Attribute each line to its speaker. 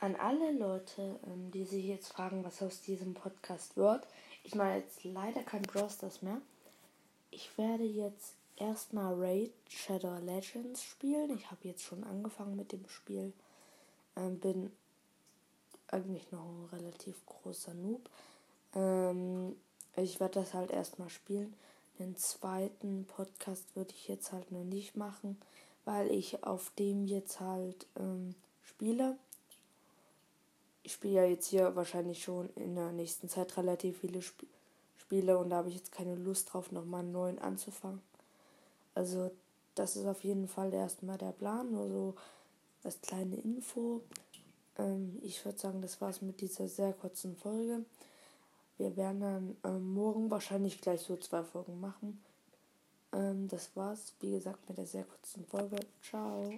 Speaker 1: an alle Leute, ähm, die sich jetzt fragen, was aus diesem Podcast wird. Ich mache jetzt leider kein Brawl Stars mehr. Ich werde jetzt erstmal Raid Shadow Legends spielen. Ich habe jetzt schon angefangen mit dem Spiel. Ähm, bin eigentlich noch ein relativ großer Noob. Ähm, ich werde das halt erstmal spielen. Den zweiten Podcast würde ich jetzt halt noch nicht machen, weil ich auf dem jetzt halt ähm, spiele ich spiele ja jetzt hier wahrscheinlich schon in der nächsten Zeit relativ viele Sp Spiele und da habe ich jetzt keine Lust drauf, nochmal einen neuen anzufangen. Also das ist auf jeden Fall erstmal der Plan, nur so als kleine Info. Ähm, ich würde sagen, das war's mit dieser sehr kurzen Folge. Wir werden dann ähm, morgen wahrscheinlich gleich so zwei Folgen machen. Ähm, das war's, wie gesagt, mit der sehr kurzen Folge. Ciao.